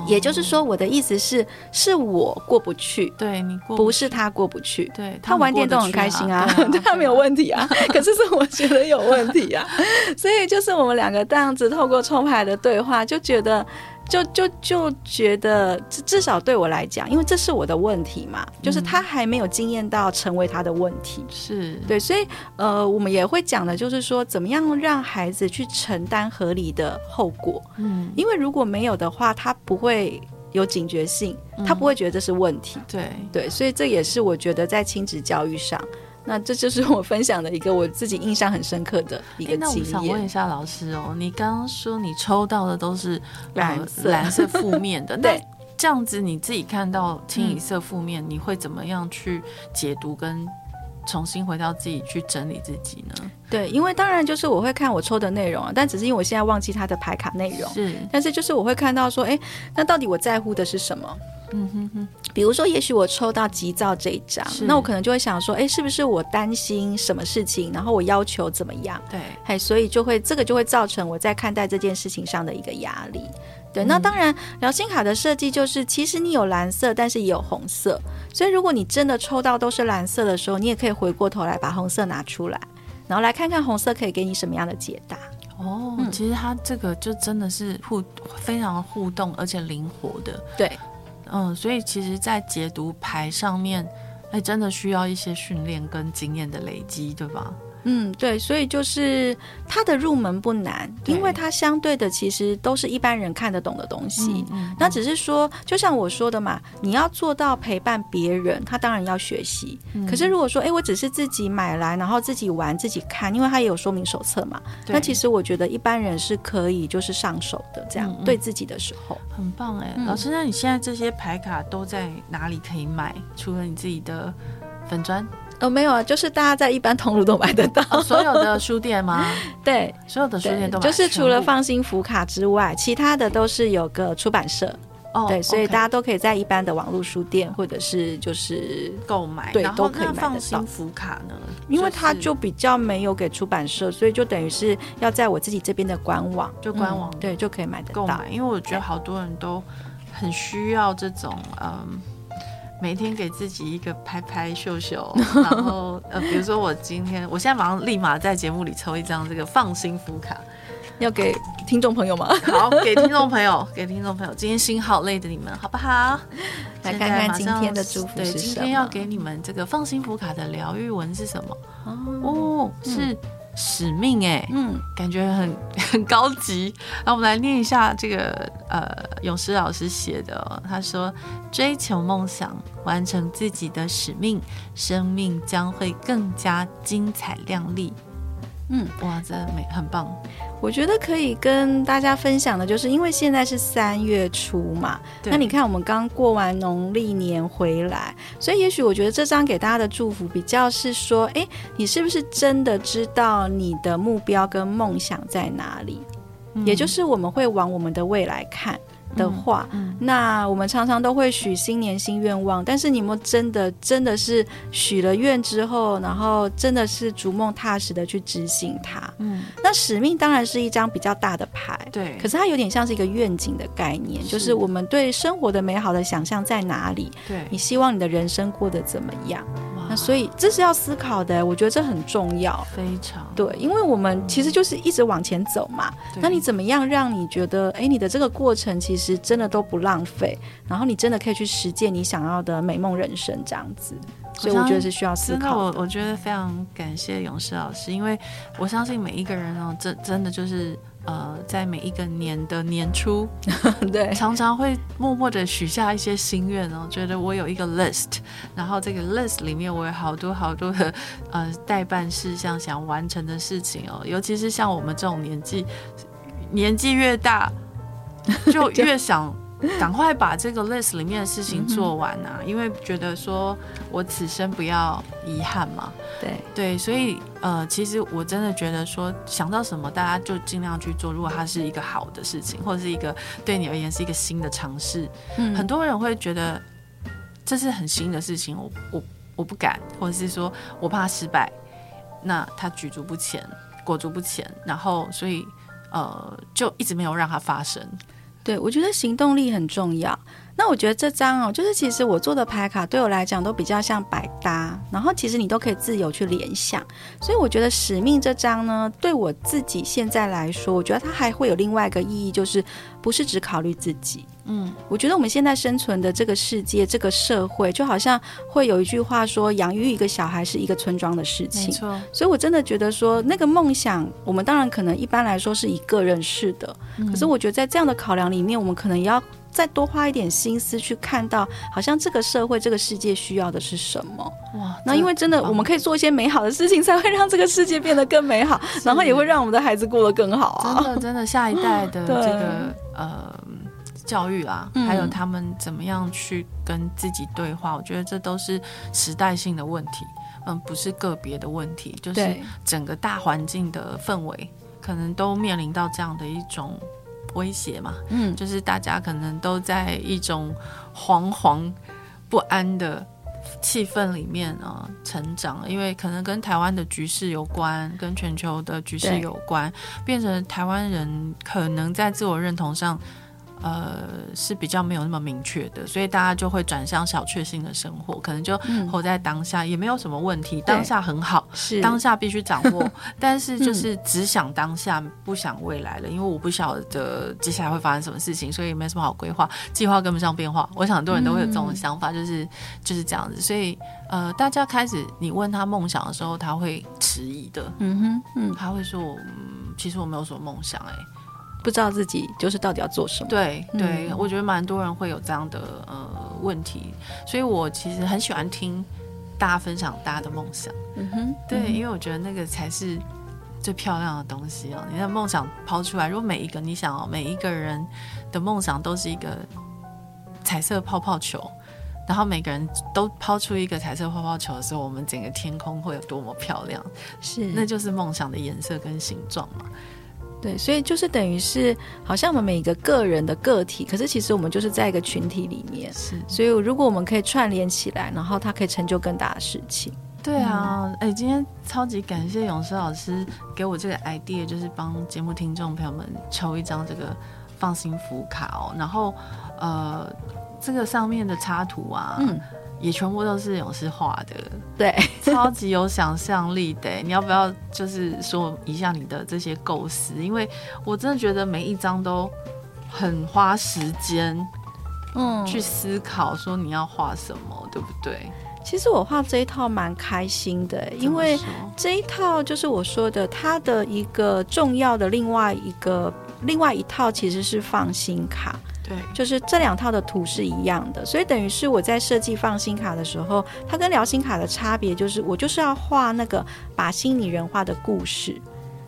也就是说，我的意思是，是我过不去，对你过不是他过不去。对他，他玩电动很开心啊，啊对 他没有问题啊。可是是我觉得有问题啊，所以就是我们两个这样子透过抽牌的对话，就觉得。就就就觉得，至至少对我来讲，因为这是我的问题嘛，就是他还没有经验到成为他的问题，是。对，所以呃，我们也会讲的，就是说怎么样让孩子去承担合理的后果，嗯，因为如果没有的话，他不会有警觉性，他不会觉得这是问题，对。对，所以这也是我觉得在亲子教育上。那这就是我分享的一个我自己印象很深刻的一个经验。那我想问一下老师哦，你刚刚说你抽到的都是蓝色，蓝色负面的，对，这样子你自己看到清一色负面，嗯，你会怎么样去解读跟重新回到自己去整理自己呢？对，因为当然就是我会看我抽的内容啊，但只是因为我现在忘记它的牌卡内容，是，但是就是我会看到说，哎，那到底我在乎的是什么？嗯哼哼，比如说，也许我抽到急躁这一张，那我可能就会想说，哎，是不是我担心什么事情，然后我要求怎么样？对，哎，所以就会这个就会造成我在看待这件事情上的一个压力。对，那当然，聊心卡的设计就是，其实你有蓝色，但是也有红色，所以如果你真的抽到都是蓝色的时候，你也可以回过头来把红色拿出来，然后来看看红色可以给你什么样的解答。哦，嗯，其实它这个就真的是互非常互动而且灵活的。对。嗯，所以其实，在解读牌上面，哎，真的需要一些训练跟经验的累积，对吧？嗯，对，所以就是它的入门不难，因为它相对的其实都是一般人看得懂的东西。嗯嗯、那只是说，就像我说的嘛，你要做到陪伴别人，他当然要学习。嗯、可是如果说，哎，我只是自己买来，然后自己玩、自己看，因为它也有说明手册嘛。那其实我觉得一般人是可以就是上手的，这样、对自己的时候很棒哎。嗯、老师，那你现在这些牌卡都在哪里可以买？除了你自己的粉专？哦，没有啊，就是大家在一般通路都买得到。哦，所有的 书店吗？对，所有的书店都买。就是除了放心福卡之外，其他的都是有个出版社。哦，对，所以大家都可以在一般的网络书店或者是就是购买，对，都可以买得到。放心福卡呢？因为它就比较没有给出版社，所以就等于是要在我自己这边的官网，就官网对就可以买得到。因为我觉得好多人都很需要这种嗯。每天给自己一个拍拍秀秀，然后呃，比如说我今天，我现在马上立马在节目里抽一张这个放心福卡，要给听众朋友吗？好，给听众朋友，给听众朋友，今天心好累的你们，好不好？来看看今天的祝福？对，今天要给你们这个放心福卡的疗愈文是什么？哦，是。嗯使命哎，嗯，感觉很 很高级。那我们来念一下这个呃，勇士老师写的哦。他说：“追求梦想，完成自己的使命，生命将会更加精彩亮丽。”嗯，哇，这美很棒。我觉得可以跟大家分享的，就是因为现在是三月初嘛，那你看我们刚过完农历年回来，所以也许我觉得这张给大家的祝福比较是说，哎，你是不是真的知道你的目标跟梦想在哪里？嗯、也就是我们会往我们的未来看。的话，那我们常常都会许新年新愿望，但是你们真的真的是许了愿之后，然后真的是逐梦踏实的去执行它。嗯，那使命当然是一张比较大的牌，对，可是它有点像是一个愿景的概念，是就是我们对生活的美好的想象在哪里？对，你希望你的人生过得怎么样？那所以这是要思考的，我觉得这很重要，非常对，因为我们其实就是一直往前走嘛。对那你怎么样让你觉得，哎，你的这个过程其实真的都不浪费，然后你真的可以去实践你想要的美梦人生这样子。所以我觉得是需要思考的。我我觉得非常感谢勇士老师，因为我相信每一个人哦，真真的就是。呃，在每一个年的年初，对，常常会默默的许下一些心愿哦，觉得我有一个 list，然后这个 list 里面我有好多好多的呃待办事项想完成的事情哦，尤其是像我们这种年纪，年纪越大，就 越想。赶快把这个 list 里面的事情做完啊！因为觉得说我此生不要遗憾嘛。对对，所以呃，其实我真的觉得说想到什么，大家就尽量去做。如果它是一个好的事情，或者是一个对你而言是一个新的尝试，嗯，很多人会觉得这是很新的事情，我我我不敢，或者是说我怕失败，那他举足不前，裹足不前，然后所以呃，就一直没有让它发生。对，我觉得行动力很重要。那我觉得这张哦，就是其实我做的牌卡对我来讲都比较像百搭，然后其实你都可以自由去联想，所以我觉得使命这张呢，对我自己现在来说，我觉得它还会有另外一个意义，就是不是只考虑自己。嗯，我觉得我们现在生存的这个世界，这个社会，就好像会有一句话说，养育一个小孩是一个村庄的事情。没错，所以我真的觉得说，那个梦想，我们当然可能一般来说是一个人式的，嗯，可是我觉得在这样的考量里面，我们可能也要。再多花一点心思去看到，好像这个社会、这个世界需要的是什么？哇！那因为真的，我们可以做一些美好的事情，才会让这个世界变得更美好，然后也会让我们的孩子过得更好啊！真的，真的，下一代的这个呃教育啊，还有他们怎么样去跟自己对话，我觉得这都是时代性的问题，嗯，不是个别的问题，就是整个大环境的氛围，可能都面临到这样的一种。威胁嘛，嗯，就是大家可能都在一种惶惶不安的气氛里面啊、呃、成长，因为可能跟台湾的局势有关，跟全球的局势有关，变成台湾人可能在自我认同上。呃，是比较没有那么明确的，所以大家就会转向小确幸的生活，可能就活在当下，嗯、也没有什么问题，当下很好，是。当下必须掌握，但是就是只想当下，不想未来了，因为我不晓得接下来会发生什么事情，所以没什么好规划，计划跟不上变化。我想很多人都会有这种想法，就是、嗯、就是这样子，所以呃，大家开始你问他梦想的时候，他会迟疑的，嗯哼，嗯，他会说，嗯，其实我没有什么梦想、欸，哎。不知道自己就是到底要做什么？对对，我觉得蛮多人会有这样的呃问题，所以我其实很喜欢听大家分享大家的梦想。嗯哼，对，嗯、因为我觉得那个才是最漂亮的东西哦。你的梦想抛出来，如果每一个你想哦，每一个人的梦想都是一个彩色泡泡球，然后每个人都抛出一个彩色泡泡球的时候，我们整个天空会有多么漂亮？是，那就是梦想的颜色跟形状嘛。对，所以就是等于是，好像我们每一个个人的个体，可是其实我们就是在一个群体里面。是，所以如果我们可以串联起来，然后它可以成就更大的事情。对啊，哎、嗯，今天超级感谢咏诗老师给我这个 idea，就是帮节目听众朋友们抽一张这个放心福卡哦。然后，呃，这个上面的插图啊。嗯也全部都是勇士画的，对，超级有想象力的。你要不要就是说一下你的这些构思？因为我真的觉得每一张都很花时间，嗯，去思考说你要画什么，嗯、对不对？其实我画这一套蛮开心的，因为这一套就是我说的，它的一个重要的另外一个另外一套其实是放心卡。对，就是这两套的图是一样的，所以等于是我在设计放心卡的时候，它跟疗心卡的差别就是，我就是要画那个把心拟人化的故事。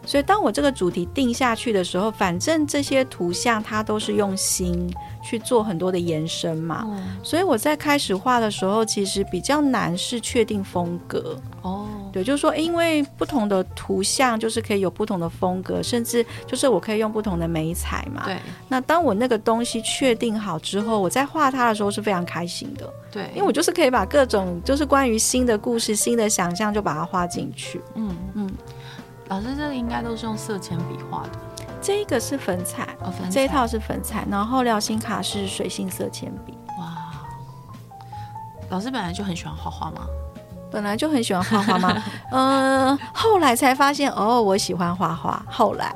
所以当我这个主题定下去的时候，反正这些图像它都是用心去做很多的延伸嘛。嗯、所以我在开始画的时候，其实比较难是确定风格。哦。对，就是说，因为不同的图像就是可以有不同的风格，甚至就是我可以用不同的媒材嘛。对。那当我那个东西确定好之后，我在画它的时候是非常开心的。对。因为我就是可以把各种就是关于新的故事、新的想象就把它画进去。嗯嗯。老师，这个应该都是用色铅笔画的。这一个是粉彩，哦，粉彩，这一套是粉彩，然后辽心卡是水性色铅笔。哇，老师本来就很喜欢画画吗？本来就很喜欢画画吗？嗯、呃，后来才发现哦，我喜欢画画。后来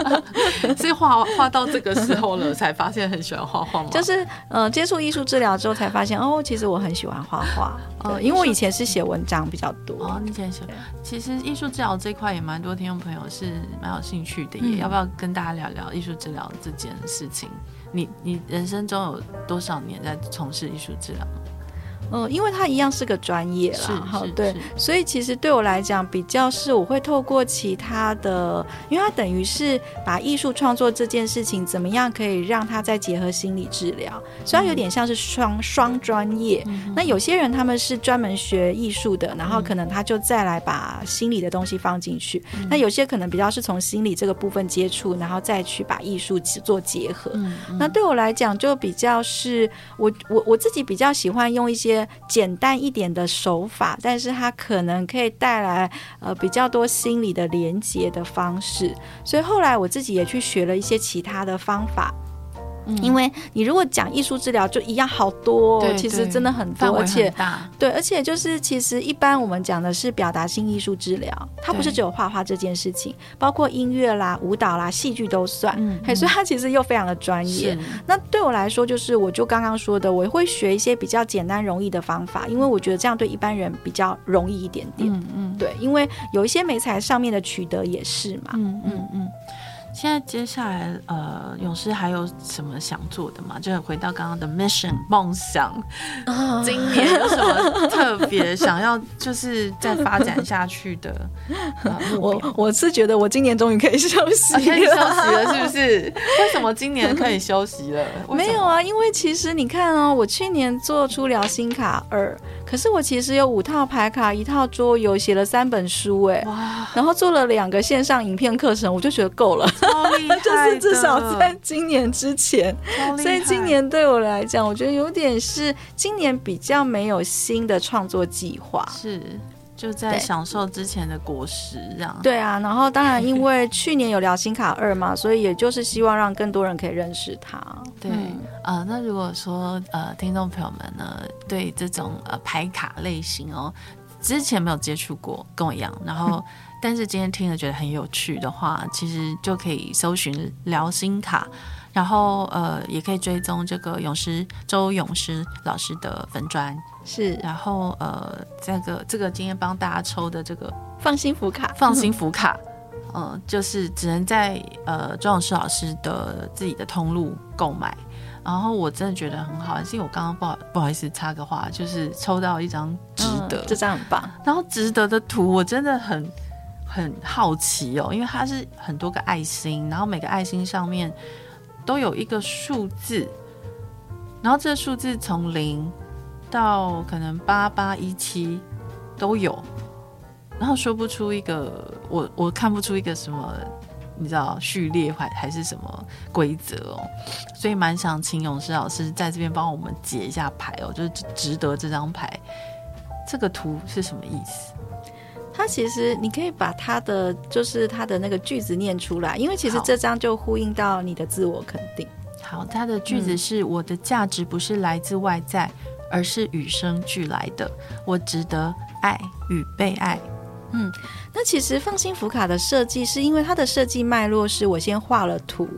是画画到这个时候了，才发现很喜欢画画吗？就是呃，接触艺术治疗之后才发现哦，其实我很喜欢画画。呃，因为我以前是写文章比较多。哦，你以前写。其实艺术治疗这块也蛮多听众朋友是蛮有兴趣的，也、嗯、要不要跟大家聊聊艺术治疗这件事情？你你人生中有多少年在从事艺术治疗？嗯，因为它一样是个专业啦，好对，所以其实对我来讲比较是我会透过其他的，因为它等于是把艺术创作这件事情怎么样可以让它再结合心理治疗，虽然有点像是双双专业。嗯、那有些人他们是专门学艺术的，然后可能他就再来把心理的东西放进去。嗯、那有些可能比较是从心理这个部分接触，然后再去把艺术做结合。那对我来讲就比较是我我我自己比较喜欢用一些。简单一点的手法，但是它可能可以带来呃比较多心理的连接的方式。所以后来我自己也去学了一些其他的方法。因为你如果讲艺术治疗，就一样好多，其实真的很多，而且对，而且就是其实一般我们讲的是表达性艺术治疗，它不是只有画画这件事情，包括音乐啦、舞蹈啦、戏剧都算，嗯所以它其实又非常的专业。那对我来说，就是我就刚刚说的，我会学一些比较简单容易的方法，因为我觉得这样对一般人比较容易一点点。嗯嗯，对，因为有一些美材上面的取得也是嘛。嗯嗯嗯。现在接下来，呃，勇士还有什么想做的吗？就回到刚刚的 mission 梦想，今年有什么特别想要，就是再发展下去的？呃、我我是觉得我今年终于可以休息了，可以休息了，是不是？为什么今年可以休息了？没有啊，因为其实你看哦，我去年做出疗心卡二。可是我其实有五套牌卡，一套桌游，写了三本书，哎，哇！然后做了两个线上影片课程，我就觉得够了，就是至少在今年之前，所以今年对我来讲，我觉得有点是今年比较没有新的创作计划，是。就在享受之前的果实，这样对啊。然后当然，因为 去年有聊心卡二嘛，所以也就是希望让更多人可以认识它。对，呃，那如果说呃，听众朋友们呢，对这种呃牌卡类型哦，之前没有接触过，跟我一样，然后 但是今天听了觉得很有趣的话，其实就可以搜寻聊心卡。然后呃，也可以追踪这个勇士周勇士老师的粉专是，然后呃，这个这个今天帮大家抽的这个放心福卡，放心福卡，嗯、呃，就是只能在呃周老师老师的自己的通路购买。然后我真的觉得很好，是因为我刚刚不好不好意思插个话，就是抽到一张值得，嗯、这张很棒。然后值得的图我真的很很好奇哦，因为它是很多个爱心，然后每个爱心上面。都有一个数字，然后这个数字从零到可能八八一七都有，然后说不出一个，我我看不出一个什么，你知道序列还还是什么规则哦，所以蛮想请勇士老师在这边帮我们解一下牌哦，就是值得这张牌，这个图是什么意思？它其实你可以把它的就是它的那个句子念出来，因为其实这张就呼应到你的自我肯定。好，它的句子是：嗯、我的价值不是来自外在，而是与生俱来的。我值得爱与被爱。嗯，那其实放心福卡的设计是因为它的设计脉络是我先画了图。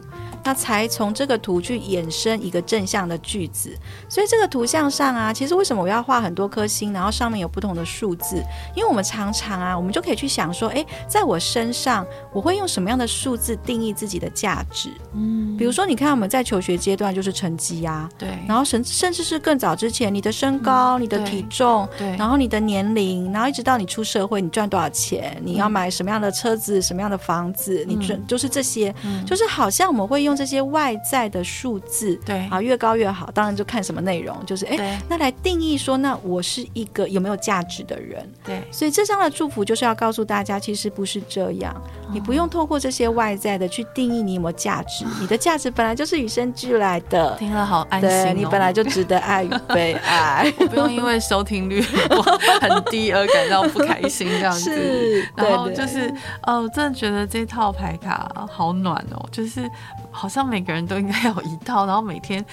那才从这个图去衍生一个正向的句子，所以这个图像上啊，其实为什么我要画很多颗星，然后上面有不同的数字？因为我们常常啊，我们就可以去想说，诶，在我身上，我会用什么样的数字定义自己的价值？嗯，比如说，你看我们在求学阶段就是成绩啊，对，然后甚甚至是更早之前，你的身高、嗯、你的体重，对，然后你的年龄，然后一直到你出社会，你赚多少钱，你要买什么样的车子、什么样的房子，你准就是这些，嗯、就是好像我们会用。这些外在的数字，对啊，越高越好。当然就看什么内容，就是哎，那来定义说，那我是一个有没有价值的人。对，所以这张的祝福就是要告诉大家，其实不是这样。你不用透过这些外在的去定义你有没有价值，你的价值本来就是与生俱来的。听了好安心哦，你本来就值得爱与被爱，我不用因为收听率 很低而感到不开心这样子。是，然后就是哦，真的觉得这套牌卡好暖哦，就是。好像每个人都应该有一套，然后每天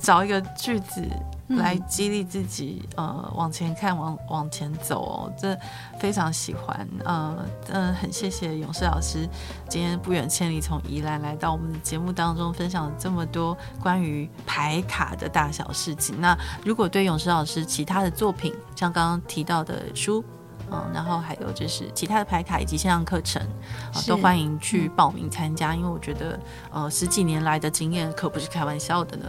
找一个句子来激励自己，嗯、呃，往前看，往往前走哦，这非常喜欢，嗯、呃、嗯，很谢谢勇士老师今天不远千里从宜兰来到我们的节目当中，分享了这么多关于牌卡的大小事情。那如果对勇士老师其他的作品，像刚刚提到的书。嗯，然后还有就是其他的牌卡以及线上课程，啊，都欢迎去报名参加，嗯、因为我觉得，呃，十几年来的经验可不是开玩笑的呢。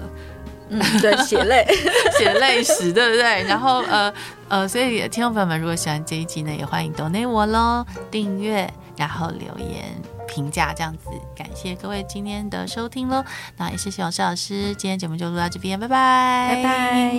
嗯，对，血泪，血泪史，对不对？然后，呃，呃，所以听众朋友们如果喜欢这一集呢，也欢迎 donate 我喽，订阅，然后留言评价，这样子，感谢各位今天的收听喽。那也谢谢王诗老师，今天节目就录到这边，拜拜，拜拜。